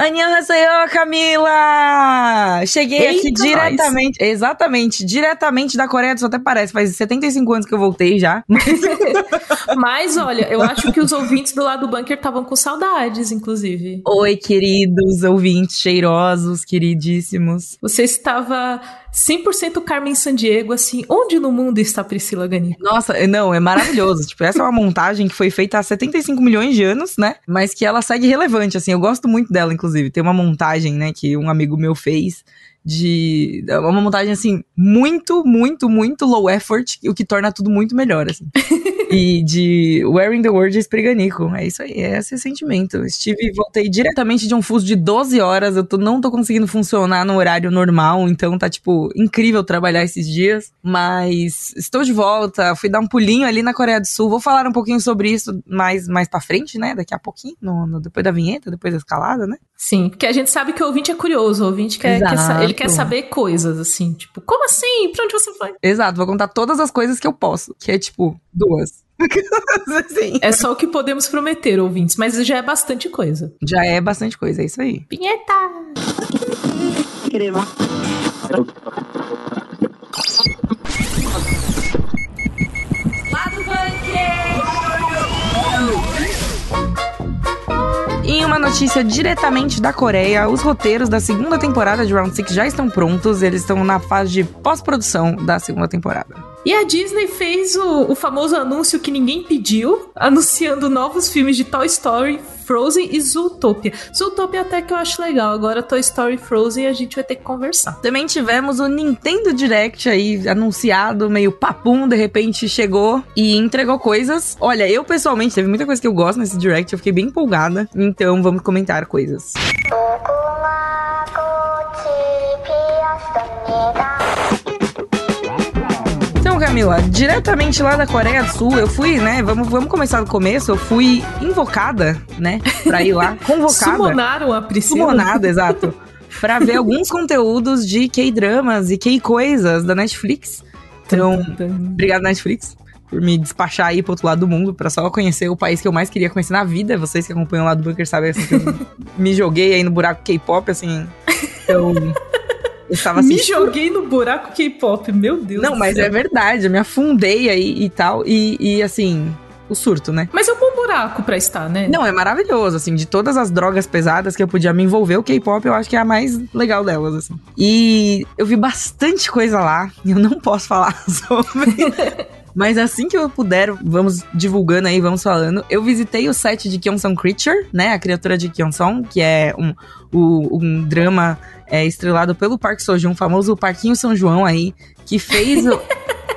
Annyeonghaseyo, Camila! Cheguei Eita, aqui diretamente, exatamente, diretamente da Coreia do Sul, até parece, faz 75 anos que eu voltei já. Mas olha, eu acho que os ouvintes do lado do bunker estavam com saudades, inclusive. Oi, queridos ouvintes cheirosos, queridíssimos. Você estava 100% Carmen Sandiego, assim, onde no mundo está Priscila Ganico? Nossa, não, é maravilhoso. tipo, essa é uma montagem que foi feita há 75 milhões de anos, né? Mas que ela segue relevante, assim. Eu gosto muito dela, inclusive. Tem uma montagem, né, que um amigo meu fez de é uma montagem assim muito, muito, muito low effort, o que torna tudo muito melhor assim. e de Wearing the Word Espriganico. É isso aí, é esse sentimento. Estive voltei diretamente de um fuso de 12 horas, eu tô, não tô conseguindo funcionar no horário normal, então tá tipo incrível trabalhar esses dias, mas estou de volta, fui dar um pulinho ali na Coreia do Sul. Vou falar um pouquinho sobre isso mais mais para frente, né? Daqui a pouquinho, no, no, depois da vinheta, depois da escalada, né? Sim, porque a gente sabe que o ouvinte é curioso, o ouvinte quer, quer ele quer saber coisas, assim, tipo, como assim? Pra onde você foi? Exato, vou contar todas as coisas que eu posso, que é tipo, duas. Assim. É só o que podemos prometer, ouvintes, mas já é bastante coisa. Já é bastante coisa, é isso aí. Pinheta! Crema. Em uma notícia diretamente da Coreia, os roteiros da segunda temporada de Round 6 já estão prontos, eles estão na fase de pós-produção da segunda temporada. E a Disney fez o, o, famoso anúncio que ninguém pediu, anunciando novos filmes de Toy Story, Frozen e Zootopia. Zootopia até que eu acho legal, agora Toy Story Frozen a gente vai ter que conversar. Também tivemos o Nintendo Direct aí anunciado, meio papum, de repente chegou e entregou coisas. Olha, eu pessoalmente, teve muita coisa que eu gosto nesse Direct, eu fiquei bem empolgada, então vamos comentar coisas. Camila, diretamente lá da Coreia do Sul, eu fui, né? Vamos, vamos começar do começo. Eu fui invocada, né? Pra ir lá. Convocada. Sumonaram a Priscila. Sumonada, exato. pra ver alguns conteúdos de K-dramas e K-coisas da Netflix. Então, obrigado, Netflix por me despachar aí pro outro lado do mundo, para só conhecer o país que eu mais queria conhecer na vida. Vocês que acompanham lá do Bunker sabem assim, que eu me joguei aí no buraco K-pop, assim. Então, estava Me joguei no buraco K-pop, meu Deus. Não, mas céu. é verdade, eu me afundei aí e tal. E, e assim, o surto, né? Mas é um bom buraco pra estar, né? Não, é maravilhoso, assim, de todas as drogas pesadas que eu podia me envolver, o K-pop eu acho que é a mais legal delas, assim. E eu vi bastante coisa lá, eu não posso falar sobre. Mas assim que eu puder, vamos divulgando aí, vamos falando. Eu visitei o set de Kyonsong Creature, né? A criatura de Kyonsong, que é um, um, um drama é, estrelado pelo Parque Sojun, famoso Parquinho São João aí, que fez o.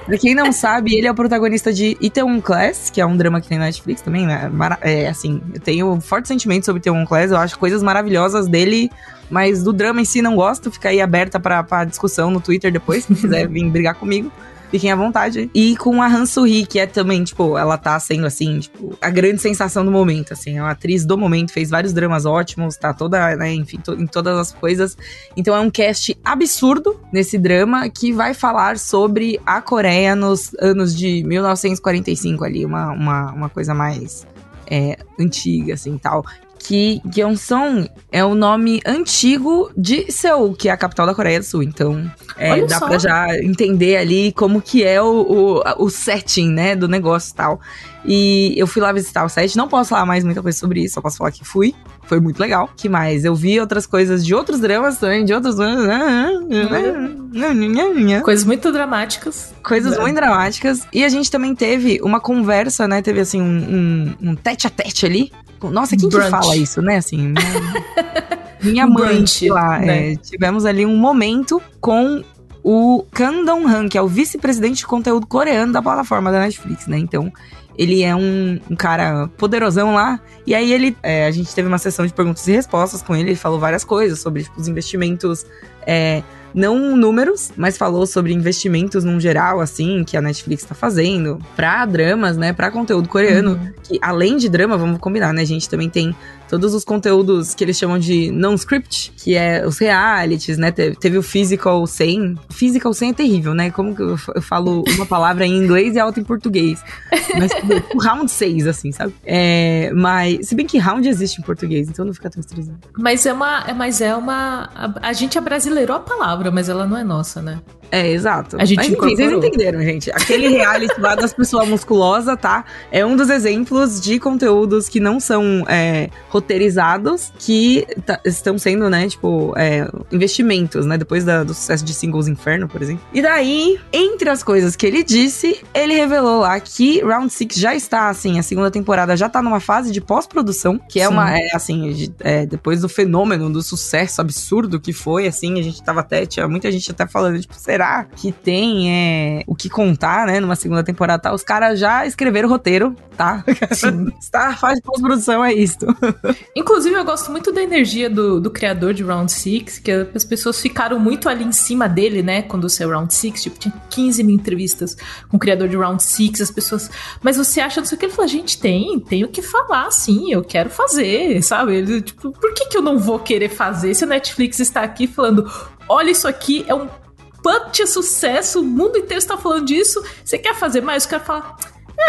Pra quem não sabe, ele é o protagonista de Itaewon Class, que é um drama que tem na Netflix também, né? É, assim, eu tenho forte sentimento sobre Itaewon Class, eu acho coisas maravilhosas dele, mas do drama em si não gosto, fica aí aberta pra, pra discussão no Twitter depois, se quiser vir brigar comigo fiquem à vontade. E com a Han Soo-hee, que é também, tipo, ela tá sendo, assim, tipo, a grande sensação do momento, assim. É uma atriz do momento, fez vários dramas ótimos, tá toda, né, enfim, to em todas as coisas. Então é um cast absurdo nesse drama que vai falar sobre a Coreia nos anos de 1945 ali, uma, uma, uma coisa mais é, antiga, assim, tal que Gyeongsong é o nome antigo de Seul, que é a capital da Coreia do Sul. Então, é, dá só. pra já entender ali como que é o, o, o setting, né, do negócio e tal. E eu fui lá visitar o set, não posso falar mais muita coisa sobre isso, só posso falar que fui. Foi muito legal. que mais? Eu vi outras coisas de outros dramas também, de outros. Coisas muito dramáticas. Coisas muito dramáticas. E a gente também teve uma conversa, né? Teve assim um, um, um tete a tete ali nossa, quem Brunch. que fala isso, né? Assim, minha, minha mãe Brunch, lá. Né? É, tivemos ali um momento com o Kang Dong-han, que é o vice-presidente de conteúdo coreano da plataforma da Netflix, né? Então, ele é um, um cara poderosão lá. E aí ele. É, a gente teve uma sessão de perguntas e respostas com ele. Ele falou várias coisas sobre tipo, os investimentos. É, não números, mas falou sobre investimentos num geral, assim, que a Netflix tá fazendo pra dramas, né? Pra conteúdo coreano. Uhum. Que além de drama, vamos combinar, né? A gente também tem todos os conteúdos que eles chamam de non-script, que é os realities, né? Teve, teve, o Physical 100. Physical 100 é terrível, né? Como que eu, eu falo uma palavra em inglês e a outra em português. Mas o round 6, assim, sabe? É, mas, se bem que round existe em português, então não fica tão estressante. Mas é uma, é, mas é uma, a, a gente abrasileirou a palavra, mas ela não é nossa, né? É, exato. A gente Mas, enfim, vocês entenderam, gente. Aquele reality lá das pessoas musculosas, tá? É um dos exemplos de conteúdos que não são é, roteirizados, que estão sendo, né, tipo, é, investimentos, né? Depois da, do sucesso de Singles Inferno, por exemplo. E daí, entre as coisas que ele disse, ele revelou lá que Round 6 já está, assim, a segunda temporada já tá numa fase de pós-produção, que é Sim. uma, é, assim, de, é, depois do fenômeno, do sucesso absurdo que foi, assim, a gente tava até, tinha muita gente até falando, tipo, será que tem é, o que contar, né, numa segunda temporada tá? Os caras já escreveram o roteiro, tá? Sim. Star faz pós-produção, é isto. Inclusive, eu gosto muito da energia do, do criador de Round 6, que as pessoas ficaram muito ali em cima dele, né, quando saiu Round 6, tipo, tinha 15 mil entrevistas com o criador de Round 6, as pessoas, mas você acha, não sei o que, ele falou, gente, tem, tem o que falar, sim, eu quero fazer, sabe? Ele, tipo, por que que eu não vou querer fazer se a Netflix está aqui falando, olha isso aqui, é um punch sucesso, o mundo inteiro está falando disso. Você quer fazer mais? Eu quero falar.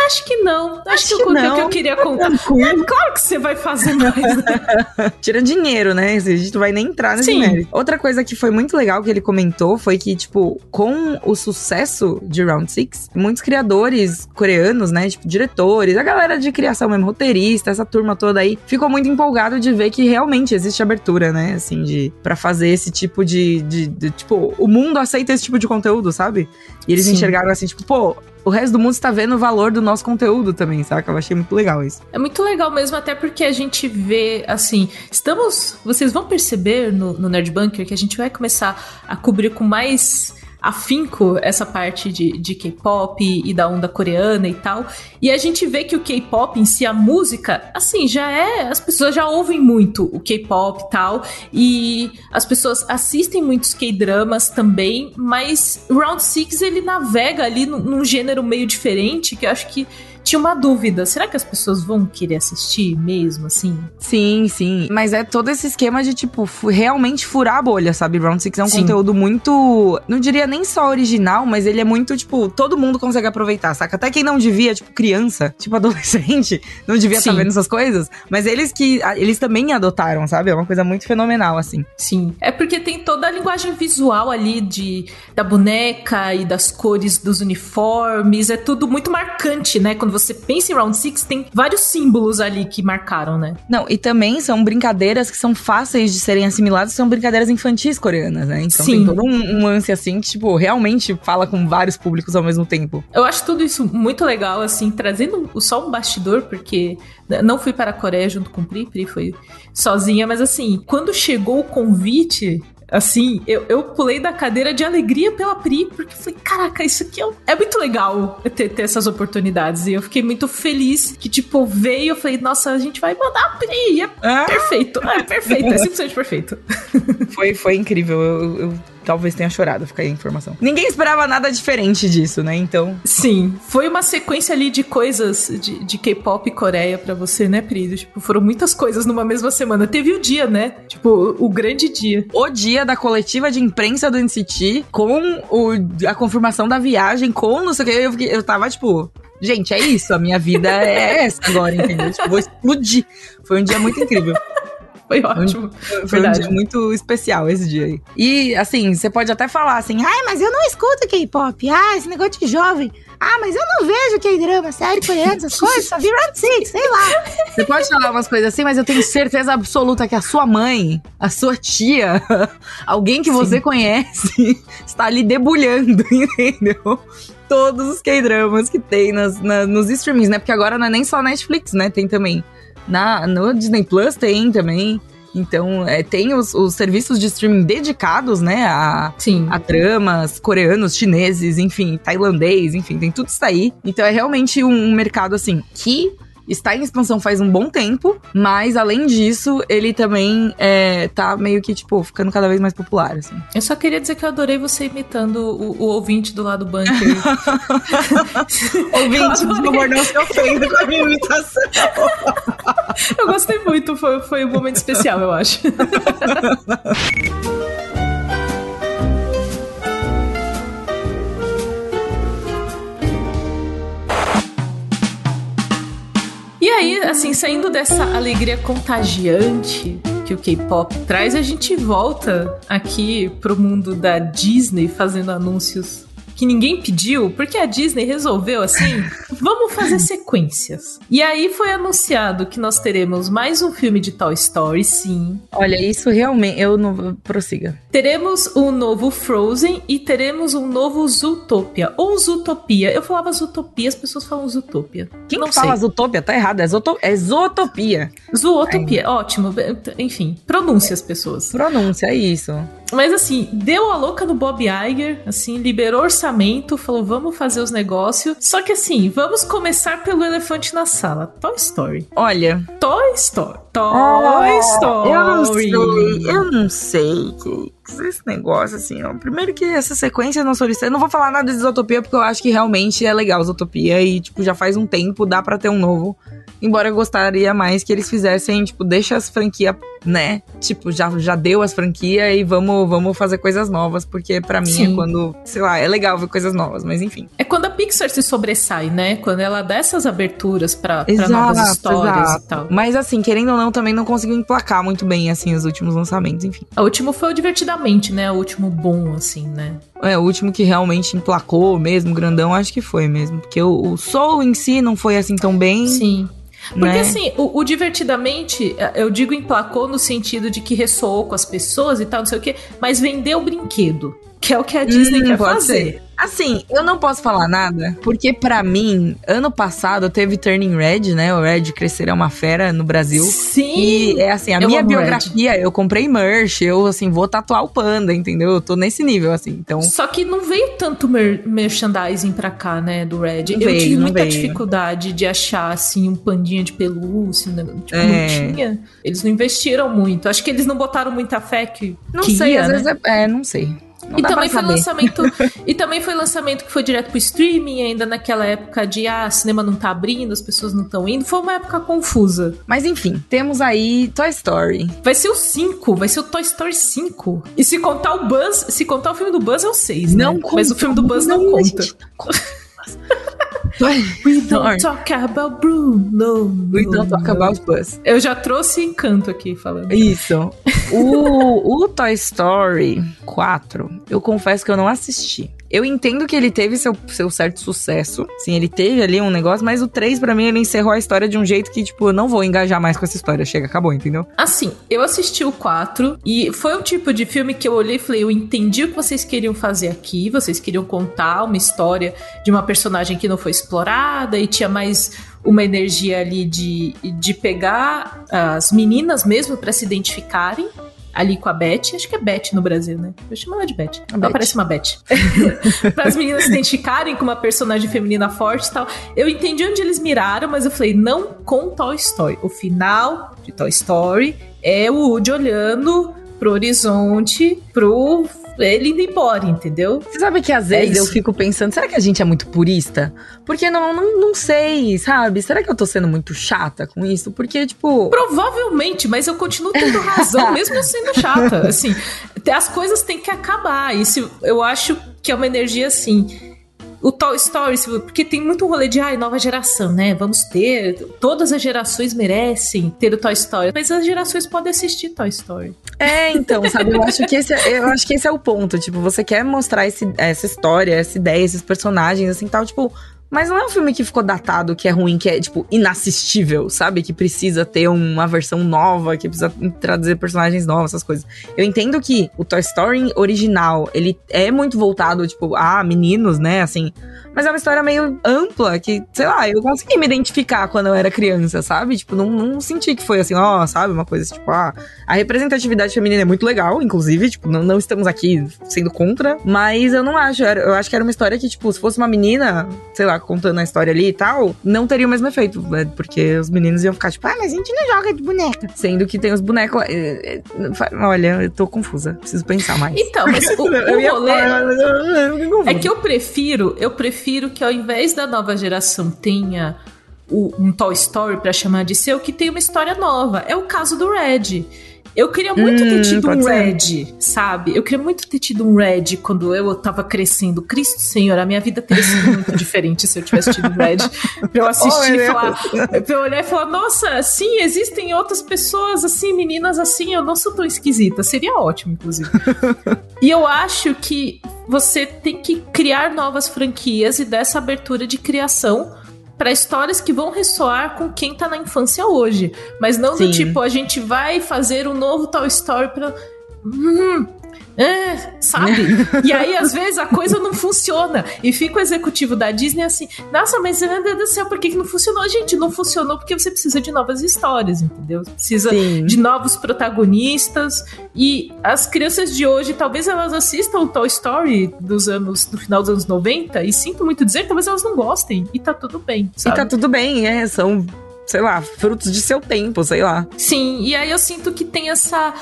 Acho que não. Acho, Acho que eu contei o que eu queria contar. É claro que você vai fazer mais, né? Tira dinheiro, né? A gente não vai nem entrar nesse Sim. mérito. Outra coisa que foi muito legal que ele comentou foi que, tipo, com o sucesso de Round Six, muitos criadores coreanos, né? Tipo, diretores, a galera de criação mesmo, roteirista, essa turma toda aí, ficou muito empolgado de ver que realmente existe abertura, né? Assim, de para fazer esse tipo de, de, de, Tipo, o mundo aceita esse tipo de conteúdo, sabe? E eles Sim. enxergaram assim, tipo, pô, o resto do mundo está vendo o valor do nosso conteúdo também, saca? Eu achei muito legal isso. É muito legal mesmo, até porque a gente vê, assim, estamos. Vocês vão perceber no, no Nerd Bunker que a gente vai começar a cobrir com mais afinco essa parte de, de K-pop e da onda coreana e tal. E a gente vê que o K-pop em si, a música, assim, já é. As pessoas já ouvem muito o K-pop e tal. E as pessoas assistem muitos K-dramas também. Mas Round Six ele navega ali num, num gênero meio diferente que eu acho que tinha uma dúvida: será que as pessoas vão querer assistir mesmo, assim? Sim, sim. Mas é todo esse esquema de, tipo, realmente furar a bolha, sabe? Round Six é um sim. conteúdo muito. Não diria nem só original, mas ele é muito, tipo, todo mundo consegue aproveitar, saca? Até quem não devia, tipo, criança, tipo, adolescente, não devia estar tá vendo essas coisas. Mas eles que. Eles também adotaram, sabe? É uma coisa muito fenomenal, assim. Sim. É porque tem toda a linguagem visual ali de, da boneca e das cores dos uniformes. É tudo muito marcante, né? Quando você pensa em Round Six, tem vários símbolos ali que marcaram, né? Não, e também são brincadeiras que são fáceis de serem assimiladas, são brincadeiras infantis coreanas, né? Então Sim. tem todo um, um lance assim que, tipo, realmente fala com vários públicos ao mesmo tempo. Eu acho tudo isso muito legal, assim, trazendo só um bastidor, porque não fui para a Coreia junto com o Pri, Pri foi sozinha, mas assim, quando chegou o convite Assim, eu, eu pulei da cadeira de alegria pela Pri, porque falei, caraca, isso aqui é, é muito legal ter, ter, essas oportunidades. E eu fiquei muito feliz que, tipo, veio, eu falei, nossa, a gente vai mandar a Pri. É ah. perfeito, é perfeito, é simplesmente perfeito. Foi, foi incrível. eu, eu talvez tenha chorado, fica aí a informação. Ninguém esperava nada diferente disso, né? Então. Sim. Foi uma sequência ali de coisas de, de K-pop e Coreia para você, né, Pri? Tipo, foram muitas coisas numa mesma semana. Teve o dia, né? Tipo, o, grande dia. O dia da coletiva de imprensa do NCT com o, a confirmação da viagem, com não sei o que. Eu, eu tava, tipo, gente, é isso, a minha vida é essa agora, entendeu? Tipo, vou explodir. Foi um dia muito incrível. Foi ótimo. Foi, foi um dia muito especial esse dia aí. E, assim, você pode até falar assim, ai, mas eu não escuto K-pop. Ah, esse negócio de jovem. Ah, mas eu não vejo K-drama, série coreana, essas coisas, só vi Round Six, sei lá. Você pode falar umas coisas assim, mas eu tenho certeza absoluta que a sua mãe, a sua tia, alguém que Sim. você conhece, está ali debulhando, entendeu? Todos os K-dramas que tem nas, na, nos streamings, né? Porque agora não é nem só Netflix, né? Tem também na, no Disney Plus tem também. Então, é, tem os, os, serviços de streaming dedicados, né, a, Sim. a dramas coreanos, chineses, enfim, tailandês, enfim, tem tudo isso aí. Então, é realmente um, um mercado, assim, que está em expansão faz um bom tempo, mas além disso, ele também é, tá meio que, tipo, ficando cada vez mais popular, assim. Eu só queria dizer que eu adorei você imitando o, o ouvinte do lado bunker. ouvinte, por favor, não se ofenda com a minha imitação. eu gostei muito, foi, foi um momento especial, eu acho. E aí, assim, saindo dessa alegria contagiante que o K-pop traz, a gente volta aqui pro mundo da Disney fazendo anúncios que ninguém pediu, porque a Disney resolveu assim, vamos fazer sequências. E aí foi anunciado que nós teremos mais um filme de Toy Story, sim. Olha, isso realmente eu não prossiga. Teremos um novo Frozen e teremos um novo Zootopia ou Zootopia. Eu falava Zootopia, as pessoas falam Zootopia. Quem não fala sei. Zootopia tá errado, é, Zooto é Zootopia. Zootopia, ótimo. Enfim, pronúncia as pessoas. Pronúncia, é isso. Mas assim, deu a louca no Bob Iger, assim, liberou orçamento, falou, vamos fazer os negócios. Só que assim, vamos começar pelo elefante na sala. Toy Story. Olha. Toy Story. Toy Story. Eu não sei, eu não sei, esse negócio, assim, ó. Primeiro que essa sequência não solicita. Eu não vou falar nada de Isotopia, porque eu acho que realmente é legal Isotopia. E, tipo, já faz um tempo, dá para ter um novo. Embora eu gostaria mais que eles fizessem, tipo, deixa as franquias, né? Tipo, já, já deu as franquias e vamos, vamos fazer coisas novas, porque para mim é Sim. é quando, sei lá, é legal ver coisas novas, mas enfim. É quando a Pixar se sobressai, né? Quando ela dá essas aberturas pra, pra novas histórias exato. e tal. Mas assim, querendo ou não, também não conseguiu emplacar muito bem, assim, os últimos lançamentos, enfim. O último foi o Divertidamente, né? O último bom, assim, né? É, o último que realmente emplacou mesmo, grandão, acho que foi mesmo. Porque o, o Soul em si não foi assim tão bem. Sim. Porque né? assim, o, o, divertidamente, é, eu digo emplacou no sentido de que ressoou com as pessoas e tal, não sei o quê, mas vendeu o brinquedo. Que é o que a Disney hum, quer fazer. Ser. Assim, eu não posso falar nada, porque para mim, ano passado teve Turning Red, né? O Red Crescer é uma fera no Brasil. Sim! E é assim, a minha biografia, Red. eu comprei merch, eu assim, vou tatuar o panda, entendeu? Eu tô nesse nível, assim, então... Só que não veio tanto mer merchandising pra cá, né, do Red. Não eu veio, tive muita veio. dificuldade de achar, assim, um pandinha de pelúcia, né? tipo, é. não tinha. Eles não investiram muito. Acho que eles não botaram muita fé que Não que sei, ia, às né? vezes é, é, não sei. Não e também foi lançamento e também foi lançamento que foi direto pro streaming ainda naquela época de ah cinema não tá abrindo as pessoas não estão indo foi uma época confusa mas enfim temos aí Toy Story vai ser o 5 vai ser o Toy Story 5 e se contar o Buzz se contar o filme do Buzz é o 6 não né? conta, mas o filme do Buzz não, não conta We don't talk about Bruno. We don't talk about Buzz. Eu já trouxe encanto aqui falando. Isso. O, o Toy Story 4, eu confesso que eu não assisti. Eu entendo que ele teve seu, seu certo sucesso. Sim, ele teve ali um negócio, mas o 3, para mim, ele encerrou a história de um jeito que, tipo, eu não vou engajar mais com essa história. Chega, acabou, entendeu? Assim, eu assisti o 4 e foi um tipo de filme que eu olhei e falei: eu entendi o que vocês queriam fazer aqui. Vocês queriam contar uma história de uma personagem que não foi explorada e tinha mais uma energia ali de, de pegar as meninas mesmo para se identificarem ali com a Beth. Acho que é Beth no Brasil, né? Eu chamo ela de Beth. Ela parece uma Beth. para as meninas se identificarem com uma personagem feminina forte e tal. Eu entendi onde eles miraram, mas eu falei, não com Toy Story. O final de Toy Story é o Woody olhando pro horizonte, pro ele indo embora, entendeu? Você sabe que às vezes é eu fico pensando, será que a gente é muito purista? Porque não, não, não sei, sabe? Será que eu tô sendo muito chata com isso? Porque, tipo. Provavelmente, mas eu continuo tendo razão, mesmo sendo chata. Assim, as coisas têm que acabar. Isso eu acho que é uma energia assim o Toy Story, porque tem muito rolê de ai, nova geração, né? Vamos ter. Todas as gerações merecem ter o Toy Story. Mas as gerações podem assistir Toy Story. É, então, sabe? Eu acho que esse é, eu acho que esse é o ponto. Tipo, você quer mostrar esse, essa história, essa ideia, esses personagens, assim, tal, tipo. Mas não é um filme que ficou datado, que é ruim, que é, tipo, inassistível, sabe? Que precisa ter uma versão nova, que precisa traduzir personagens novos, essas coisas. Eu entendo que o Toy Story original, ele é muito voltado, tipo, a meninos, né? Assim. Mas é uma história meio ampla, que, sei lá, eu consegui me identificar quando eu era criança, sabe? Tipo, não, não senti que foi assim, ó, sabe? Uma coisa tipo, ah, a representatividade feminina é muito legal, inclusive, tipo, não, não estamos aqui sendo contra, mas eu não acho. Eu acho que era uma história que, tipo, se fosse uma menina, sei lá, lá contando a história ali e tal, não teria o mesmo efeito, né? Porque os meninos iam ficar tipo, ah, mas a gente não joga de boneca. Sendo que tem os bonecos. É, é, olha, eu tô confusa. Preciso pensar mais. Então, mas o, o rolê. é que eu prefiro, eu prefiro que ao invés da nova geração tenha um Toy Story para chamar de seu, que tem uma história nova. É o caso do Red. Eu queria muito hum, ter tido um Red, ser. sabe? Eu queria muito ter tido um Red quando eu tava crescendo. Cristo Senhor, a minha vida teria sido muito diferente se eu tivesse tido um Red. Pra eu assistir oh, e falar. Pra eu olhar e falar, nossa, sim, existem outras pessoas assim, meninas assim, eu não sou tão esquisita. Seria ótimo, inclusive. e eu acho que você tem que criar novas franquias e dessa abertura de criação para histórias que vão ressoar com quem tá na infância hoje. Mas não Sim. do tipo, a gente vai fazer um novo Toy Story pra. Hum, é, sabe? e aí, às vezes, a coisa não funciona. E fica o executivo da Disney assim: Nossa, mas meu Deus do céu, por que, que não funcionou? Gente, não funcionou porque você precisa de novas histórias, entendeu? precisa Sim. de novos protagonistas. E as crianças de hoje, talvez elas assistam o Toy Story dos anos, do final dos anos 90, e sinto muito dizer, talvez elas não gostem. E tá tudo bem. Sabe? E tá tudo bem, é. São sei lá, frutos de seu tempo, sei lá. Sim, e aí eu sinto que tem essa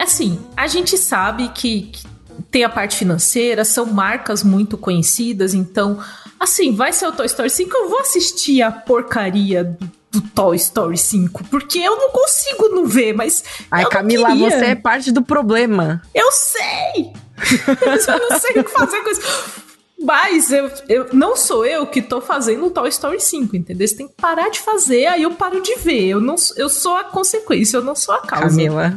Assim, a gente sabe que, que tem a parte financeira, são marcas muito conhecidas, então, assim, vai ser o Toy Story 5, eu vou assistir a porcaria do, do Toy Story 5, porque eu não consigo não ver, mas. Ai, Camila, queria. você é parte do problema. Eu sei! eu não sei o que fazer com isso. Mas eu, eu, não sou eu que tô fazendo o Toy Story 5, entendeu? Você tem que parar de fazer, aí eu paro de ver. Eu, não, eu sou a consequência, eu não sou a causa. Camila.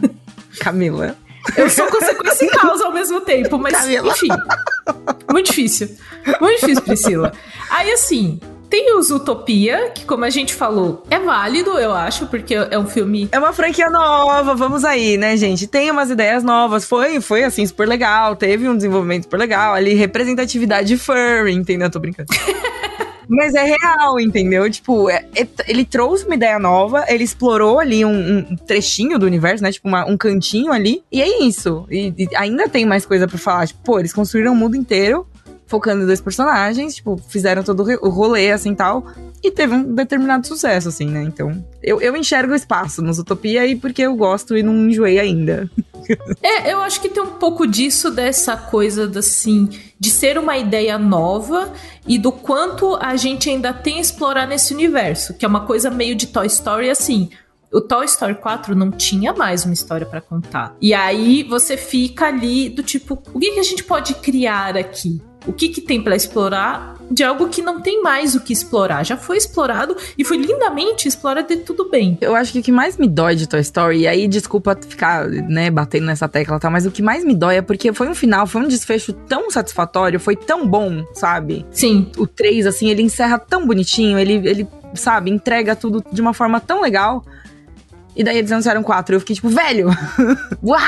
Camila. Eu sou consequência e causa ao mesmo tempo, mas Camila. enfim. Muito difícil. Muito difícil, Priscila. Aí assim, tem os Utopia, que como a gente falou, é válido, eu acho, porque é um filme. É uma franquia nova, vamos aí, né, gente? Tem umas ideias novas. Foi, foi assim, super legal. Teve um desenvolvimento super legal. Ali, representatividade furry, entendeu? Tô brincando. Mas é real, entendeu? Tipo, é, é, ele trouxe uma ideia nova, ele explorou ali um, um trechinho do universo, né? Tipo, uma, um cantinho ali. E é isso. E, e ainda tem mais coisa para falar. Tipo, pô, eles construíram o mundo inteiro focando em dois personagens, tipo, fizeram todo o rolê, assim, tal, e teve um determinado sucesso, assim, né? Então, eu, eu enxergo espaço nos Utopia aí porque eu gosto e não enjoei ainda. é, eu acho que tem um pouco disso, dessa coisa, assim, de ser uma ideia nova e do quanto a gente ainda tem a explorar nesse universo, que é uma coisa meio de Toy Story, assim, o Toy Story 4 não tinha mais uma história para contar. E aí você fica ali do tipo, o que, que a gente pode criar aqui? O que, que tem para explorar de algo que não tem mais o que explorar. Já foi explorado e foi lindamente explorado e tudo bem. Eu acho que o que mais me dói de Toy Story, e aí desculpa ficar, né, batendo nessa tecla, tá? Mas o que mais me dói é porque foi um final, foi um desfecho tão satisfatório, foi tão bom, sabe? Sim. O 3, assim, ele encerra tão bonitinho, ele, ele sabe, entrega tudo de uma forma tão legal. E daí eles anunciaram quatro. Eu fiquei tipo, velho! Uau!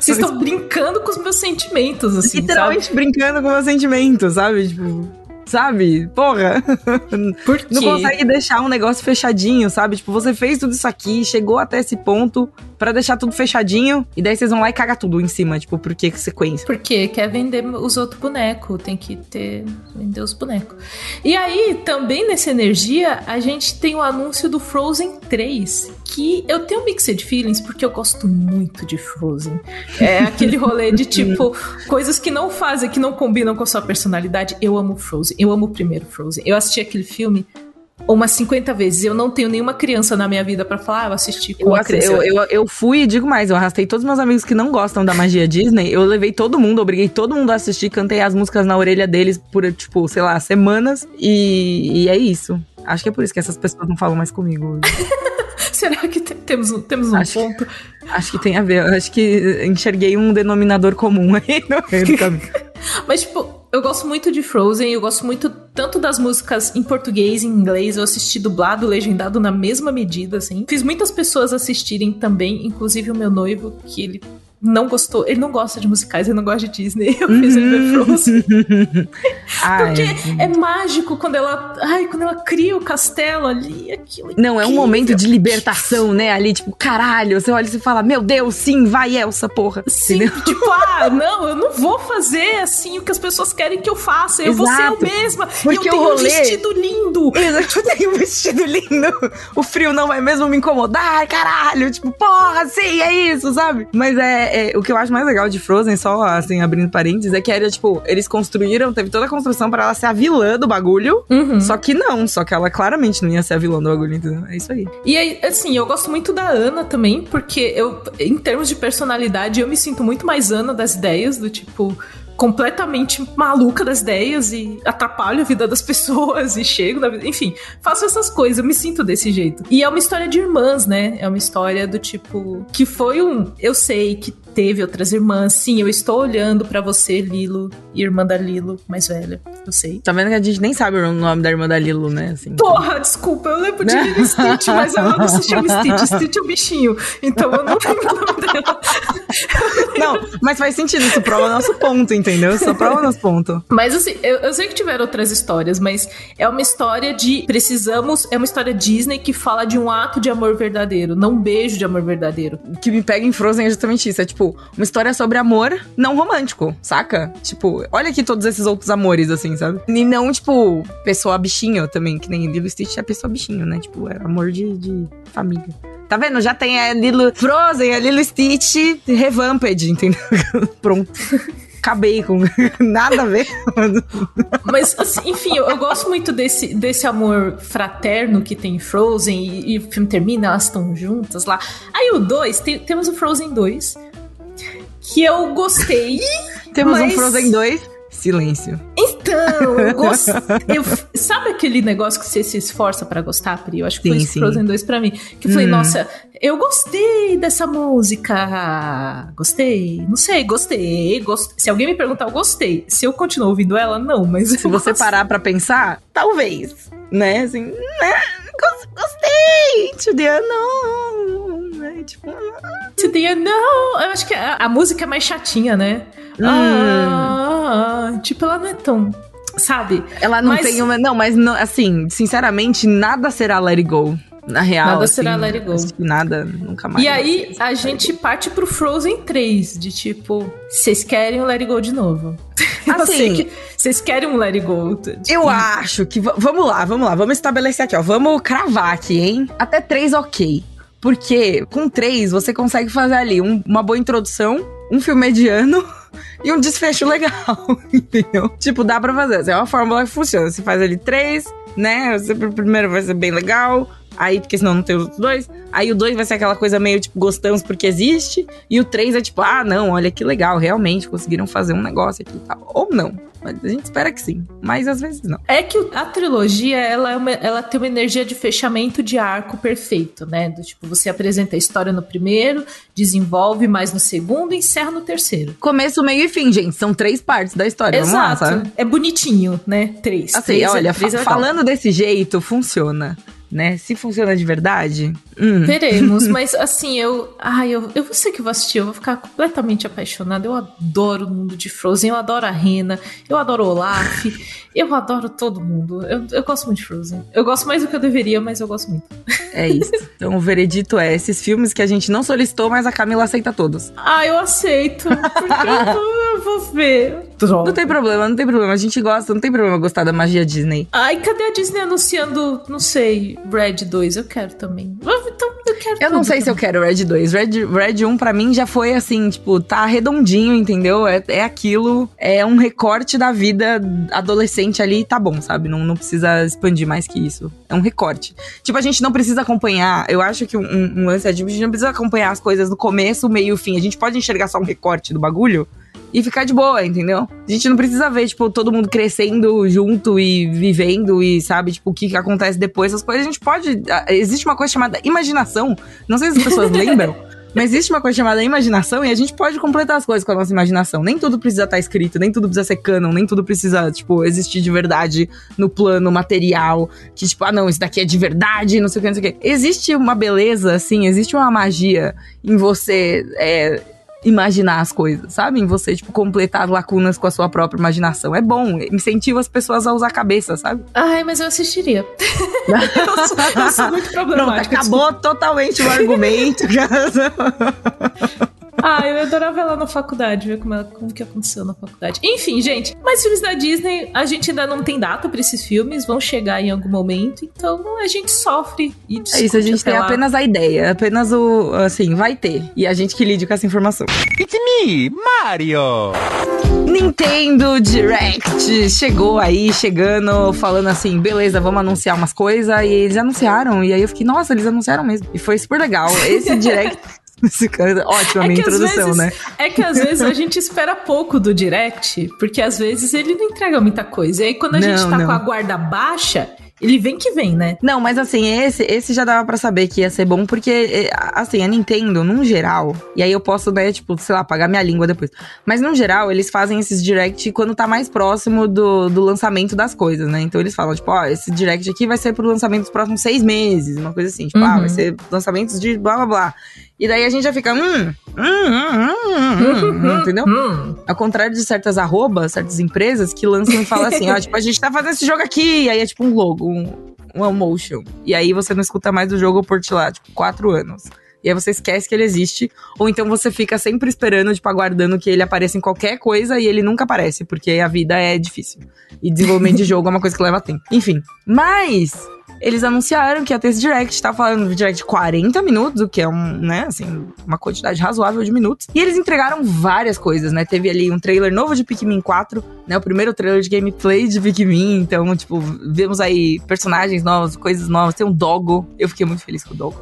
Vocês estão brincando com os meus sentimentos, assim. Literalmente sabe? brincando com os meus sentimentos, sabe? Tipo sabe? Porra. Por quê? Não consegue deixar um negócio fechadinho, sabe? Tipo, você fez tudo isso aqui, chegou até esse ponto para deixar tudo fechadinho, e daí vocês vão lá e caga tudo em cima, tipo, por que sequência? Porque quer vender os outros bonecos, tem que ter vender os bonecos. E aí, também nessa energia, a gente tem o anúncio do Frozen 3, que eu tenho mixed feelings porque eu gosto muito de Frozen. É aquele rolê de tipo coisas que não fazem, que não combinam com a sua personalidade. Eu amo Frozen. Eu amo o primeiro Frozen. Eu assisti aquele filme umas 50 vezes. Eu não tenho nenhuma criança na minha vida para falar, ah, eu assisti com eu, uma criança. Eu, eu, eu fui e digo mais, eu arrastei todos meus amigos que não gostam da magia Disney, eu levei todo mundo, obriguei todo mundo a assistir, cantei as músicas na orelha deles por, tipo, sei lá, semanas, e, e é isso. Acho que é por isso que essas pessoas não falam mais comigo. Será que temos, temos um acho, ponto? Acho que tem a ver. Acho que enxerguei um denominador comum aí no meio do caminho. Mas, tipo, eu gosto muito de Frozen, eu gosto muito tanto das músicas em português e em inglês, eu assisti dublado, legendado na mesma medida, assim. Fiz muitas pessoas assistirem também, inclusive o meu noivo, que ele não gostou. Ele não gosta de musicais, ele não gosta de Disney. Eu fiz ele ver Uhum. Frozen. Porque é mágico quando ela. Ai, quando ela cria o castelo ali, aquilo. Não, é um incrível. momento de libertação, né? Ali, tipo, caralho, você olha e fala, meu Deus, sim, vai, Elsa, porra. Sim, Entendeu? tipo, ah, não, eu não vou fazer assim o que as pessoas querem que eu faça. Eu vou ser eu Exato. mesma. Porque e eu tenho rolê- um vestido lindo. Exato, eu tenho um vestido lindo. O frio não vai mesmo me incomodar, caralho. Tipo, porra, sim, é isso, sabe? Mas é, é- o que eu acho mais legal de Frozen, só assim, abrindo parênteses, é que era, tipo, eles construíram, teve toda a construção pra ela ser a vilã do bagulho. Uhum. Só que não, só que ela claramente não ia ser a vilã do bagulho, entendeu? É isso aí. E aí, assim, eu gosto muito da Ana também, porque eu, em termos de personalidade, eu me sinto muito mais Ana das ideias, do tipo, completamente maluca das ideias e atrapalho a vida das pessoas e chego na vida. Enfim, faço essas coisas, eu me sinto desse jeito. E é uma história de irmãs, né? É uma história do tipo. Que foi um. Eu sei que teve outras irmãs. Sim, eu estou olhando pra você, Lilo, irmã da Lilo, mais velha. Eu sei. Tá vendo que a gente nem sabe o nome da irmã da Lilo, né? Assim, Porra, desculpa, eu lembro de Né? Lilo Stitch, mas ela não se chama Stitch, Stitch é o bichinho. Então eu não lembro o nome dela. Não, mas faz sentido, isso prova nosso ponto, entendeu? Isso prova nosso ponto. Mas assim, eu, eu sei que tiveram outras histórias, mas é uma história de. Precisamos. É uma história Disney que fala de um ato de amor verdadeiro, não um beijo de amor verdadeiro. O que me pega em Frozen é justamente isso. É tipo, uma história sobre amor não romântico, saca? Tipo, olha aqui todos esses outros amores, assim, sabe? E não, tipo, pessoa bichinho também, que nem Lilo Stitch é pessoa bichinho, né? Tipo, é amor de, de família. Tá vendo? Já tem a Lilo Frozen, a Lilo Stitch revamped, entendeu? Pronto. Acabei com nada a ver. Mas, assim, enfim, eu, eu gosto muito desse, desse amor fraterno que tem em Frozen e, e o filme termina, elas estão juntas lá. Aí o 2, temos o Frozen 2, que eu gostei. Temos um Mas- Frozen 2. Silêncio. Então, eu gosto. Eu, sabe aquele negócio que você se esforça pra gostar, Pri? Eu acho que foi Sim, esse sim. Frozen 2 pra mim. Que eu falei, Hum. nossa, eu gostei dessa música. Gostei? Não sei, gostei. gost- Se alguém me perguntar, eu gostei. Se eu continuo ouvindo ela, não, mas. Se você parar pra pensar, talvez, né? Assim, né? Gos- Gostei! To Né? Tipo, To the unknown. Eu acho que a, a música é mais chatinha, né? Hum. Ah, tipo, ela não é tão. Sabe? ela não Mas- tem uma. Não, mas não, assim, sinceramente, nada será Let It Go. Na real. Nada assim, será Let It Go. acho que nada, nunca mais. E aí, a gente parte pro Frozen 3, de tipo, vocês querem o Let It Go de novo. Eu Assim- sei que vocês querem um Let It Go. tipo, Eu acho que. va- Vamos lá, vamos lá, vamos estabelecer aqui, ó. Vamos cravar aqui, hein? Até três, ok. Porque com três você consegue fazer ali um- uma boa introdução, um filme mediano e um desfecho legal, entendeu? Tipo, dá pra fazer. É uma fórmula que funciona. Você faz ali três, né? Você, primeiro vai ser bem legal. Aí, porque senão não tem os outros dois. Aí o dois vai ser aquela coisa meio tipo, gostamos porque existe. E o três é tipo, ah, não, olha que legal, realmente conseguiram fazer um negócio aqui e tal. Ou não. A gente espera que sim. Mas às vezes não. É que a trilogia, ela, é uma- ela tem uma energia de fechamento de arco perfeito, né? Do tipo, você apresenta a história no primeiro, desenvolve mais no segundo e encerra no terceiro. Começo, meio e fim, gente. São três partes da história. Lá, Exato. sabe? é bonitinho, né? Três. Assim, Três é- olha, três é fa- falando desse jeito, funciona. Né? Se funciona de verdade. hum. Veremos, mas assim, eu. Ai, eu, eu sei que vou assistir, eu vou ficar completamente apaixonada. Eu adoro o mundo de Frozen, eu adoro a Rena, eu adoro o Olaf, eu adoro todo mundo. Eu, eu gosto muito de Frozen. Eu gosto mais do que eu deveria, mas eu gosto muito. É isso. Então o veredito é esses filmes que a gente não solicitou, mas a Camila aceita todos. Ah, eu aceito, porque eu, vou- eu vou ver. Droga. Não tem problema, não tem problema. A gente gosta, não tem problema gostar da magia Disney. Ai, cadê a Disney anunciando, não sei, Red 2? Eu quero também. Então, eu quero Eu não sei se eu também. quero Red 2. Red, Red 1 pra mim já foi assim, tipo, tá redondinho, entendeu? É, é aquilo, é um recorte da vida adolescente ali, tá bom, sabe? Não, não precisa expandir mais que isso. É um recorte. Tipo, a gente não precisa acompanhar. Eu acho que um, um, lance é tipo, a gente não precisa acompanhar as coisas no começo, meio e o fim. A gente pode enxergar só um recorte do bagulho e ficar de boa, entendeu? A gente não precisa ver, tipo, todo mundo crescendo junto e vivendo e, sabe, tipo, o que, que acontece depois. Essas coisas a gente pode. ah, Existe uma coisa chamada imaginação. Não sei se as pessoas lembram. Mas existe uma coisa chamada imaginação e a gente pode completar as coisas com a nossa imaginação. Nem tudo precisa estar escrito, nem tudo precisa ser canon, nem tudo precisa, tipo, existir de verdade no plano material. Que, tipo, ah, não, isso daqui é de verdade, não sei o que, não sei o que. Existe uma beleza, assim, existe uma magia em você é, imaginar as coisas, sabe? Em você, tipo, completar lacunas com a sua própria imaginação. É bom, incentiva as pessoas a usar a cabeça, sabe? Ai, mas eu assistiria. eu, sou, eu sou muito problemática. Pronto, acabou totalmente o argumento. Ah, eu adorava ela na faculdade, ver como, ela, como que aconteceu na faculdade. Enfim, gente, mais filmes da Disney, a gente ainda não tem data para esses filmes, vão chegar em algum momento, então a gente sofre e É isso, a gente tem lá. apenas a ideia, apenas o, assim, vai ter. E a gente que lide com essa informação. It's me, Mario! Nintendo Direct chegou aí, chegando, falando assim, beleza, vamos anunciar umas coisas, e eles anunciaram, e aí eu fiquei, nossa, eles anunciaram mesmo. E foi super legal. Esse Direct ótima é minha introdução, vezes, né? É que às vezes a gente espera pouco do direct, porque às vezes ele não entrega muita coisa. E aí quando a não, gente tá não. com a guarda baixa, ele vem que vem, né? Não, mas assim, esse, esse já dava para saber que ia ser bom, porque, é, assim, a Nintendo, num geral, e aí eu posso, né, tipo, sei lá, pagar minha língua depois. Mas num geral, eles fazem esses direct quando tá mais próximo do, do lançamento das coisas, né? Então eles falam, tipo, ó, esse direct aqui vai ser pro lançamento dos próximos seis meses, uma coisa assim. Tipo, uhum. ah, vai uhum. ser lançamentos de blá blá blá. E daí a gente já fica, hum, hum, hum, hum, entendeu? Ao contrário de certas arrobas, certas empresas que lançam e falam assim, ó, tipo, a gente tá fazendo esse jogo aqui, e aí é tipo um logo, um, um emotion. E aí você não escuta mais do jogo por, sei lá, tipo, quatro anos. E aí você esquece que ele existe. Ou então você fica sempre esperando, tipo, aguardando que ele apareça em qualquer coisa e ele nunca aparece, porque a vida é difícil. E desenvolvimento de jogo é uma coisa que leva tempo. Enfim. Mas eles anunciaram que ia ter esse direct, tá falando de direct de 40 minutos, o que é um, né, assim, uma quantidade razoável de minutos. E eles entregaram várias coisas, né? Teve ali um trailer novo de Pikmin 4, né? O primeiro trailer de gameplay de Pikmin, então, tipo, vemos aí personagens novos, coisas novas, tem um Doggo, eu fiquei muito feliz com o Doggo.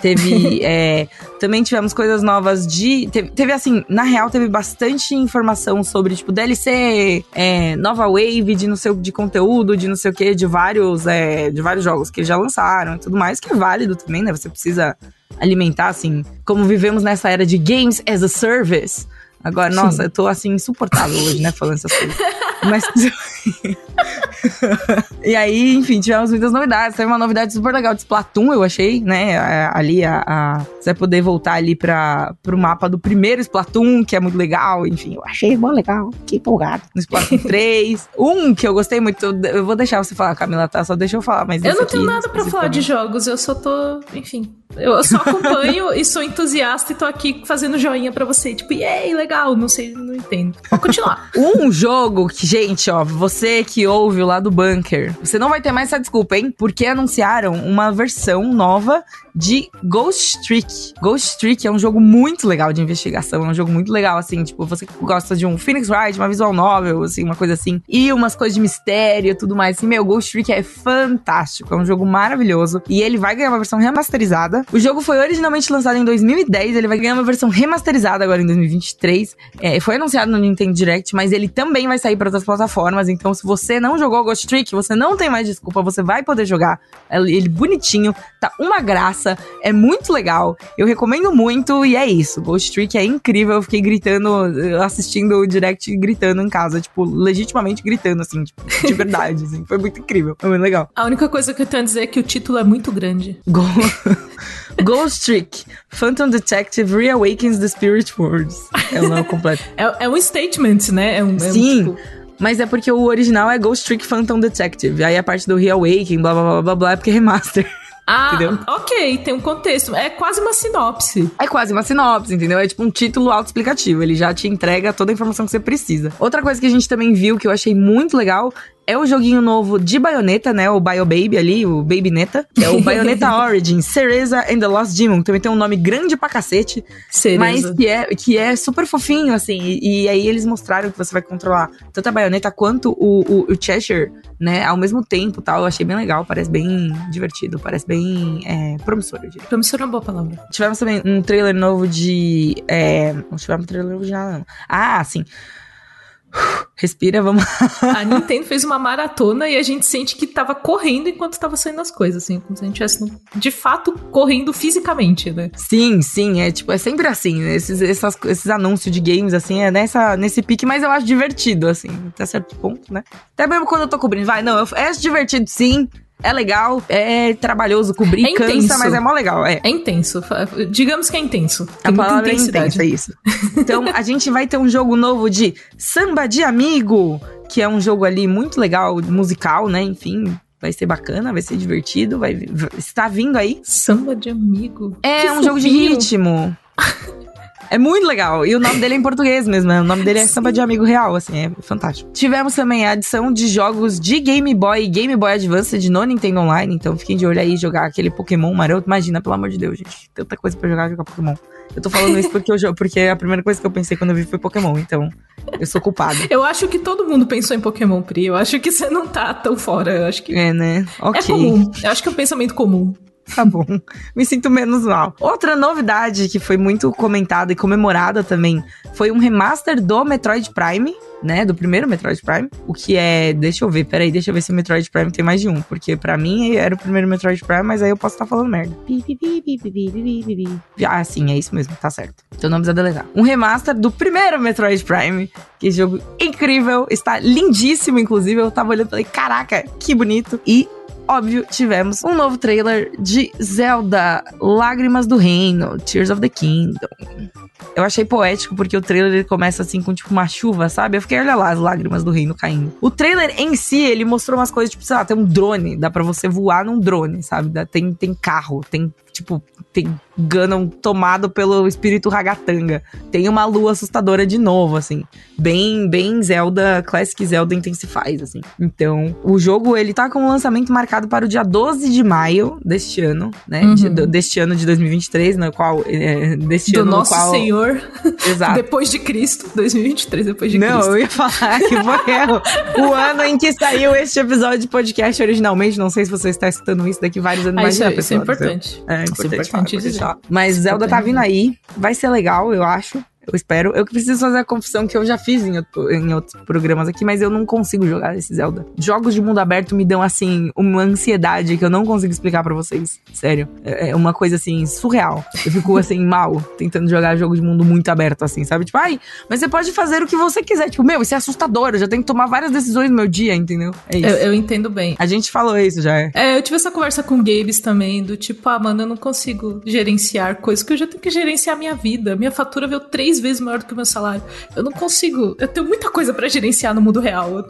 Teve. é, também tivemos coisas novas de. Teve, teve, assim, na real, teve bastante informação sobre, tipo, DLC, é, nova wave de não sei de conteúdo, de não sei o que, de vários, é, de vários jogos que eles já lançaram e tudo mais, que é válido também, né? Você precisa alimentar, assim, como vivemos nessa era de games as a service. Agora, Sim. nossa, eu tô assim, insuportável hoje, né, falando essas coisas. Mas. e aí, enfim, tivemos muitas novidades. Teve uma novidade super legal de Splatoon, eu achei, né? Ali, a, a, você vai poder voltar ali pra, pro mapa do primeiro Splatoon, que é muito legal. Enfim, eu achei bom legal. Fiquei empolgado. No Splatoon 3. Um que eu gostei muito, eu vou deixar você falar, Camila, tá? Só deixa eu falar, mas. Eu não tenho nada pra falar de jogos, eu só tô. Enfim. Eu só acompanho e sou entusiasta e tô aqui fazendo joinha pra você. Tipo, ei, legal, não sei, não entendo. Pode continuar. um jogo que, gente, ó, você que ouve lá do bunker, você não vai ter mais essa desculpa, hein? Porque anunciaram uma versão nova de Ghost Trick. Ghost Trick é um jogo muito legal de investigação, é um jogo muito legal, assim, tipo, você gosta de um Phoenix Wright, uma visual novel, assim, uma coisa assim, e umas coisas de mistério e tudo mais, assim, meu, Ghost Trick é fantástico, é um jogo maravilhoso, e ele vai ganhar uma versão remasterizada. O jogo foi originalmente lançado em 2010, ele vai ganhar uma versão remasterizada agora em 2023. É, foi anunciado no Nintendo Direct, mas ele também vai sair para outras plataformas, então se você não jogou Ghost Trick, você não tem mais desculpa, você vai poder jogar ele bonitinho, tá uma graça, é muito legal. Eu recomendo muito e é isso. Ghost Trick é incrível. Eu fiquei gritando, assistindo o direct gritando em casa, tipo, legitimamente gritando, assim, tipo, de verdade, assim. Foi muito incrível. Foi muito legal. A única coisa que eu tenho a dizer é que o título é muito grande. Go Ghost Trick. Phantom Detective Reawakens the Spirit Worlds. É o nome completo. é, é, um statement, né? É um, Sim. É um, tipo... Mas é porque o original é Ghost Trick Phantom Detective. Aí a parte do Reawaken, blá blá blá blá blá, é porque é remaster. Ah, entendeu? ok, tem um contexto. É quase uma sinopse. É quase uma sinopse, entendeu? É tipo um título autoexplicativo. Ele já te entrega toda a informação que você precisa. Outra coisa que a gente também viu que eu achei muito legal é o joguinho novo de Bayonetta, né? O Bio Baby ali, o Baby Neta. É o Bayonetta Origin, Cereza and the Lost Demon. Também tem um nome grande pra cacete. Cereza. Mas que é, que é super fofinho, assim. E, e aí eles mostraram que você vai controlar tanto a Bayonetta quanto o, o, o Cheshire, né? Ao mesmo tempo, tal. Eu achei bem legal. Parece bem divertido. Parece bem é, promissor, eu diria. Promissor é uma boa palavra. Tivemos também um trailer novo de... É, não tivemos um trailer novo de nada, não. Ah, sim. Respira, vamos. a Nintendo fez uma maratona e a gente sente que tava correndo enquanto tava saindo as coisas, assim, como se a gente estivesse de fato correndo fisicamente, né? Sim, sim, é tipo, é sempre assim, né? esses, essas, esses anúncios de games, assim, é nessa, nesse pique, mas eu acho divertido, assim, até certo ponto, né? Até mesmo quando eu tô cobrindo, vai, não, eu, é divertido sim, É legal, é trabalhoso, cobrir É cansa, intenso. mas é mó legal. É. É intenso. Digamos que é intenso. A Tem muita palavra é intensidade. intensa, isso. Então, a gente vai ter um jogo novo de Samba de Amigo, que é um jogo ali muito legal, musical, né? Enfim, vai ser bacana, vai ser divertido, vai está vindo aí. Samba de amigo. É Que um jogo de ritmo. É muito legal. E o nome dele é em português mesmo. né? O nome dele é. Samba de Amigo Real, assim, é fantástico. Tivemos também a adição de jogos de Game Boy e Game Boy Advance no Nintendo Online. Então fiquem de olho aí jogar aquele Pokémon maroto. Imagina, pelo amor de Deus, gente. Tanta coisa pra jogar, jogar Pokémon. Eu tô falando isso porque, eu, porque a primeira coisa que eu pensei quando eu vi foi Pokémon. Então, eu sou culpada. Eu acho que todo mundo pensou em Pokémon, Pri. Eu acho que você não tá tão fora. Eu acho que É, né? Ok. é comum. Eu acho que é um pensamento comum. Tá bom. Me sinto menos mal. Outra novidade que foi muito comentada e comemorada também foi um remaster do Metroid Prime, né? Do primeiro Metroid Prime. O que é. Deixa eu ver, peraí, deixa eu ver se o Metroid Prime tem mais de um. Porque para mim era o primeiro Metroid Prime, mas aí eu posso estar tá falando merda. Ah, sim, é isso mesmo, tá certo. Então não precisa deletar. Um remaster do primeiro Metroid Prime. Que jogo incrível, está lindíssimo, inclusive. Eu tava olhando e falei, caraca, que bonito. E óbvio, tivemos um novo trailer de Zelda Lágrimas do Reino, Tears of the Kingdom. Eu achei poético porque o trailer ele começa assim com tipo uma chuva, sabe? Eu fiquei, olha lá, as lágrimas do reino caindo. O trailer em si, ele mostrou umas coisas, tipo, sei lá, tem um drone, dá pra você voar num drone, sabe? Tem, tem carro, tem, tipo, tem Ganon tomado pelo espírito ragatanga. Tem uma lua assustadora de novo, assim. Bem, bem Zelda, Classic Zelda Intensifies, assim. Então, o jogo, ele tá com o lançamento marcado para o dia 12 de maio deste ano, né? Uhum. De- deste ano de 2023, no qual... É, deste Do ano nosso no qual... Senhor, Exato. depois de Cristo, 2023, depois de Não, Cristo. eu ia falar que foi o ano em que saiu este episódio de podcast originalmente. Não sei se você está escutando isso daqui vários anos Ah, mais isso, é, isso é importante. É Isso é importante, importante falar, importante dizer. Mas Zelda tá vindo aí. Vai ser legal, eu acho. Eu espero. Eu preciso fazer a confissão que eu já fiz em, outro- em outros programas aqui, mas eu não consigo jogar esse Zelda. Jogos de mundo aberto me dão, assim, uma ansiedade que eu não consigo explicar pra vocês. Sério. É é uma coisa, assim, surreal. Eu fico, assim, mal tentando jogar jogo de mundo muito aberto, assim, sabe? Tipo, ai, mas você pode fazer o que você quiser. Tipo, meu, isso é assustador. Eu já tenho que tomar várias decisões no meu dia, entendeu? É isso. Eu, eu entendo bem. A gente falou isso já. é. É, eu tive essa conversa com o Gabes também, do tipo, ah, mano, eu não consigo gerenciar coisas que eu já tenho que gerenciar a minha vida. Minha fatura veio três vezes maior do que o meu salário. Eu não consigo. Eu tenho muita coisa pra gerenciar no mundo real. Eu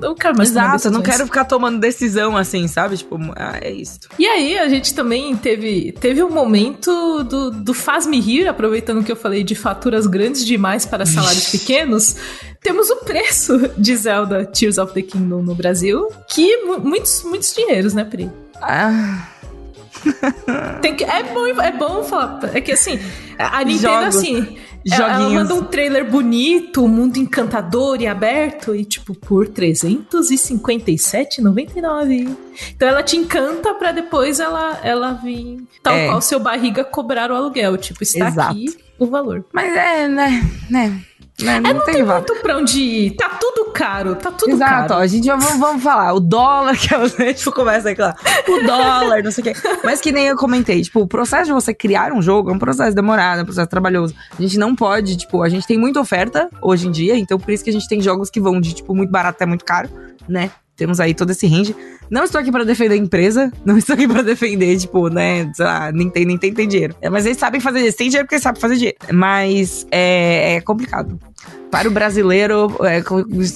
não quero mais Exato, eu não quero ficar tomando decisão assim, sabe? Tipo, ah, é isso. E aí, a gente também teve, teve um momento do, do Faz-me Rir, aproveitando que eu falei de faturas grandes demais para salários pequenos. Temos o preço de Zelda Tears of the Kingdom no Brasil, que mu- muitos, muitos dinheiros, né, Pri? Ah, Tem que, é, bom, é bom falar. É que assim, a a Nintendo, Jogos. assim. Ela, ela Joguinhos. manda um trailer bonito, um mundo encantador e aberto, e tipo, por R$357,99. Então ela te encanta pra depois ela, ela vir, tal É. qual seu barriga, cobrar o aluguel. Tipo, está Exato. aqui o valor. Mas é, né? né, né não, tem Tem valor. muito pra onde ir. Tá caro, tá tudo Exato, caro. a gente já vamos, vamos falar. O dólar, que é o tipo, começa aqui lá. O dólar, não sei o quê. Mas que nem eu comentei, tipo, o processo de você criar um jogo é um processo demorado, é um processo trabalhoso. A gente não pode, tipo, a gente tem muita oferta hoje em dia, então por isso que a gente tem jogos que vão de, tipo, muito barato até muito caro, né? Temos aí todo esse range. Não estou aqui pra defender a empresa, não estou aqui pra defender, tipo, né, sei lá, Nintendo, Nintendo tem dinheiro. É, mas eles sabem fazer, eles têm dinheiro porque eles sabem fazer dinheiro. Mas é, é complicado. Para o brasileiro, é,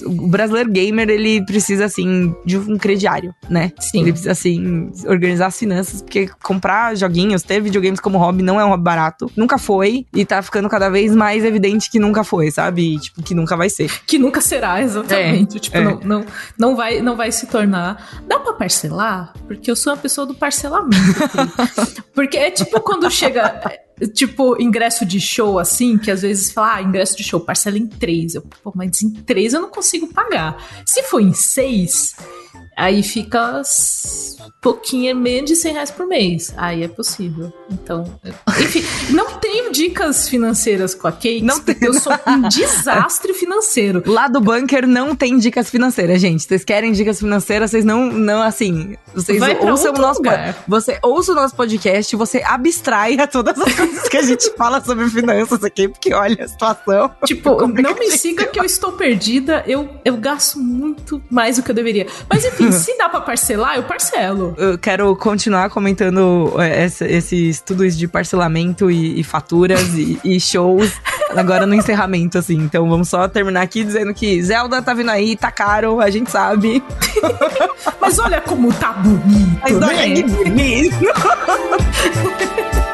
o brasileiro gamer, ele precisa, assim, de um crediário, né? Sim. Ele precisa, assim, organizar as finanças, porque comprar joguinhos, ter videogames como hobby não é um hobby barato. Nunca foi, e tá ficando cada vez mais evidente que nunca foi, sabe? E, tipo, que nunca vai ser. Que nunca será, exatamente. tipo, é. Não, não, não, vai, não vai se tornar. Dá pra parcelar? Porque eu sou uma pessoa do parcelamento. Porque é tipo quando chega. Tipo, ingresso de show, assim, que às vezes fala, ah, ingresso de show, parcela em três. Eu, pô, mas em três eu não consigo pagar. Se for em seis, aí fica pouquinho, menos de 100 reais por mês. Aí é possível. Então, enfim, não tenho dicas financeiras com a Kate. Não tem, Eu sou um desastre financeiro. Lá do bunker não tem dicas financeiras, gente. Vocês querem dicas financeiras, vocês não, não assim. Vocês Vai ouçam o nosso lugar. Você ouça o nosso podcast, você abstrai a todas as coisas que a gente fala sobre finanças aqui, porque olha a situação. Tipo, não me siga que eu estou perdida. Eu, eu gasto muito mais do que eu deveria. Mas enfim, assim, se dá pra parcelar, eu parcelo. Eu quero continuar comentando é, essa, esses tudo isso de parcelamento e, e faturas e, e shows agora no encerramento, assim. Então vamos só terminar aqui dizendo que Zelda tá vindo aí, tá caro, a gente sabe. Mas olha como tá bonito. Mas olha né? que bonito.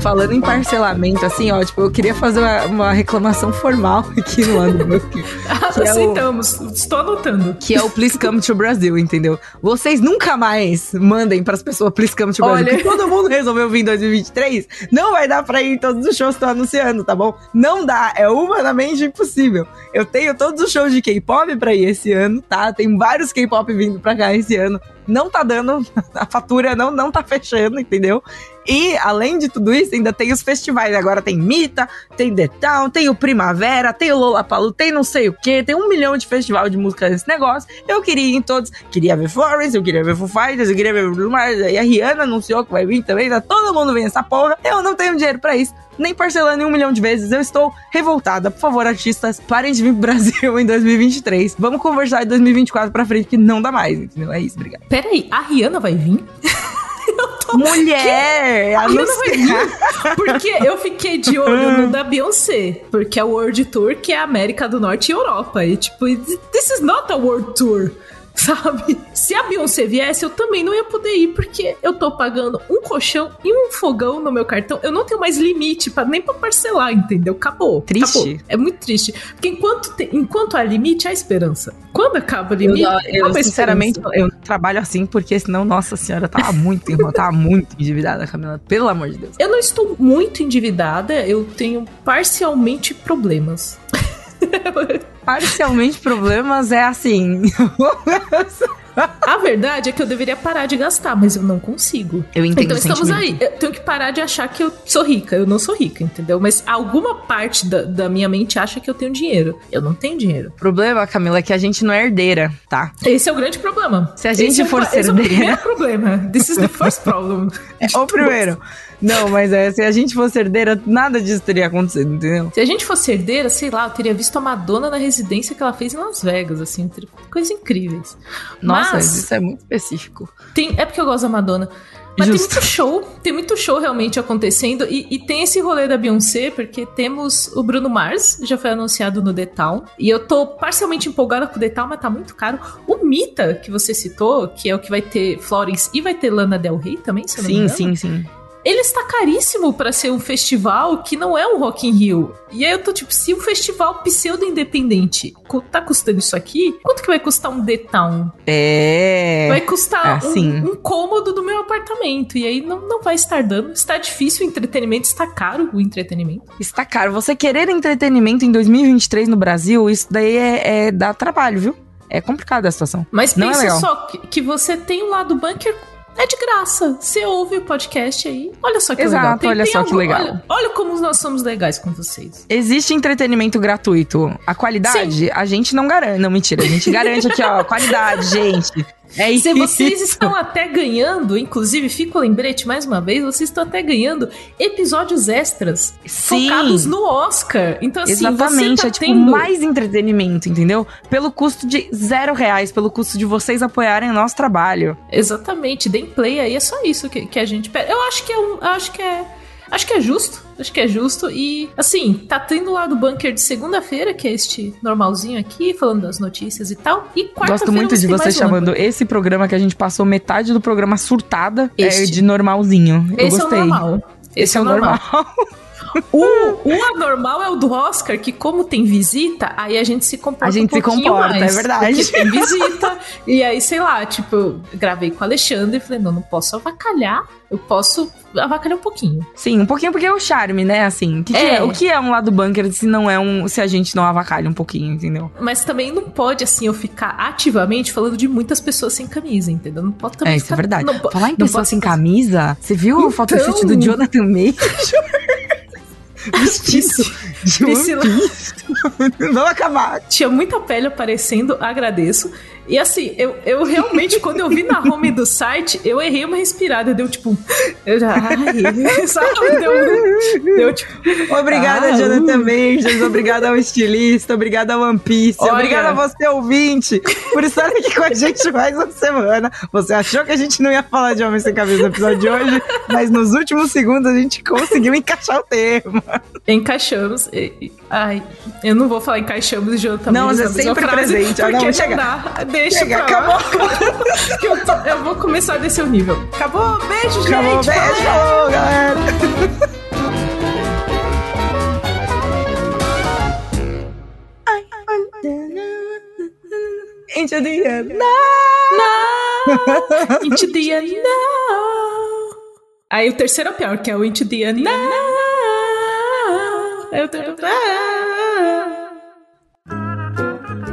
Falando em parcelamento, assim, ó, tipo, eu queria fazer uma, uma reclamação formal aqui no Underbook. Aceitamos, é o, estou anotando. Que é o Please Come to Brasil, entendeu? Vocês nunca mais mandem pras pessoas Please Come to Brasil. Olha... todo mundo resolveu vir em 2023, não vai dar pra ir em todos os shows que estão anunciando, tá bom? Não dá, é humanamente impossível. Eu tenho todos os shows de K-pop pra ir esse ano, tá? Tem vários K-pop vindo pra cá esse ano não tá dando, a fatura não, não tá fechando, entendeu? E, além de tudo isso, ainda tem os festivais. Agora tem Mita, tem The Town, tem o Primavera, tem o Lollapalooza, tem não sei o que, tem um milhão de festival de música nesse negócio. Eu queria ir em todos. Queria ver Florence, eu queria ver Foo Fighters, eu queria ver Blue Mars. E a Rihanna anunciou que vai vir também, tá todo mundo vem essa porra. Eu não tenho dinheiro para isso nem parcelando em um milhão de vezes. Eu estou revoltada. Por favor, artistas, parem de vir pro Brasil em 2023. Vamos conversar em 2024 pra frente, que não dá mais, entendeu? É isso, obrigada. Peraí, a Rihanna vai vir? Tô... Mulher! A Rihanna vai vir. Porque eu fiquei de olho no da Beyoncé. Porque é o World Tour, que é América do Norte e Europa. E tipo, this is not a World Tour. sabe? Se a Beyoncé viesse, eu também não ia poder ir, porque eu tô pagando um colchão e um fogão no meu cartão. Eu não tenho mais limite para nem pra parcelar, entendeu? Acabou. Triste. Acabou. É muito triste. Porque enquanto, te, enquanto há limite, há esperança. Quando acaba o limite, eu, eu sinceramente, eu trabalho assim, porque senão, nossa senhora, tava muito tava muito endividada, Camila. Pelo amor de Deus. Eu não estou muito endividada, eu tenho parcialmente problemas. Parcialmente problemas é assim. A verdade é que eu deveria parar de gastar, mas eu não consigo. Eu entendo Então estamos aí. Eu tenho que parar de achar que eu sou rica. Eu não sou rica, entendeu? Mas alguma parte da, da minha mente acha que eu tenho dinheiro. Eu não tenho dinheiro. O problema, Camila, é que a gente não é herdeira, tá? Esse é o grande problema. Se a gente esse for é, ser esse herdeira... é o primeiro problema. This is the first problem. É o primeiro. Não, mas é, se a gente fosse herdeira, nada disso teria acontecido, entendeu? Se a gente fosse herdeira, sei lá, eu teria visto a Madonna na residência que ela fez em Las Vegas, assim, coisas incríveis. Nossa, mas, isso é muito específico. Tem, é porque eu gosto da Madonna. Mas Justo. tem muito show, tem muito show realmente acontecendo. E, e, tem esse rolê da Beyoncé, porque temos o Bruno Mars, já foi anunciado no The Town. E eu tô parcialmente empolgada com o The Town, mas tá muito caro. O Mita, que você citou, que é o que vai ter Florence e vai ter Lana Del Rey também, se eu não sim, me engano. Sim, sim, sim ele está caríssimo para ser um festival que não é um Rock in Rio. E aí eu tô tipo, se um festival pseudo-independente tá custando isso aqui, quanto que vai custar um The Town? É... Vai custar assim. um, um, cômodo do meu apartamento. E aí não, não vai estar dando. Está difícil o entretenimento, está caro o entretenimento. Está caro. Você querer entretenimento em 2023 no Brasil, isso daí é, é dá trabalho, viu? É complicada a situação. Mas não é pensa é só que, que você tem um lado bunker é de graça. Você ouve o podcast aí. Olha só que Exato, legal. Tem, olha tem só algo, que legal. Olha, olha, como nós somos legais com vocês. Existe entretenimento gratuito. A qualidade, Sim. a gente não garante. Não, mentira. A gente garante aqui, ó. Qualidade, gente. É isso. Se vocês estão até ganhando, inclusive, fica o lembrete mais uma vez, vocês estão até ganhando episódios extras Sim. focados no Oscar. Então, assim, Exatamente, tá é tipo tendo... mais entretenimento, entendeu? Pelo custo de zero reais, pelo custo de vocês apoiarem o nosso trabalho. Exatamente, deem play aí, é só isso que, que a gente pede. Eu acho que é um. Acho que é Acho que é justo, acho que é justo. E, assim, tá tendo lá do bunker de segunda-feira, que é este normalzinho aqui, falando das notícias e tal. E quarta-feira. Gosto muito de você chamando esse programa que a gente passou metade do programa surtada é, de normalzinho. Eu esse gostei. é o normal. Esse, esse é o normal. normal. O, o anormal é o do Oscar, que como tem visita, aí a gente se comporta A gente um se comporta, mais, é verdade. Tem visita. e aí, sei lá, tipo, eu gravei com o Alexandre e falei, não, não posso avacalhar. Eu posso avacalhar um pouquinho. Sim, um pouquinho porque é o charme, né? Assim, que que é. É? o que é um lado bunker se não é um. se a gente não avacalha um pouquinho, entendeu? Mas também não pode, assim, eu ficar ativamente falando de muitas pessoas sem camisa, entendeu? Não pode também. É, isso ficar, é verdade. Não, Falar em pessoas sem camisa, você viu então... o photoshoot do Jonathan Major? vestido de Priscila. Vamos acabar. Tinha muita pele aparecendo, agradeço. E assim, eu, eu realmente, quando eu vi na home do site, eu errei uma respirada. Deu tipo. Eu já. Ai, sabe? Deu, deu tipo. Obrigada, ah, Jonathan uh. Majors. Obrigada ao estilista. Obrigada ao One Piece. Olha. Obrigada a você, ouvinte, por estar aqui com a gente mais uma semana. Você achou que a gente não ia falar de Homem Sem Cabeça no episódio de hoje, mas nos últimos segundos a gente conseguiu encaixar o tema. Encaixamos. Ai, eu não vou falar encaixamos de outra Não, mas é sempre presente. Porque não, chega. Dá. Deixa chega, pra acabou. eu, tô, eu, vou começar a descer o nível. Acabou, beijo, acabou, gente. Beijo, falou, galera. Into the end. No. Into the end. No. Aí o terceiro é o pior, que é o Into the end. No. É o terceiro.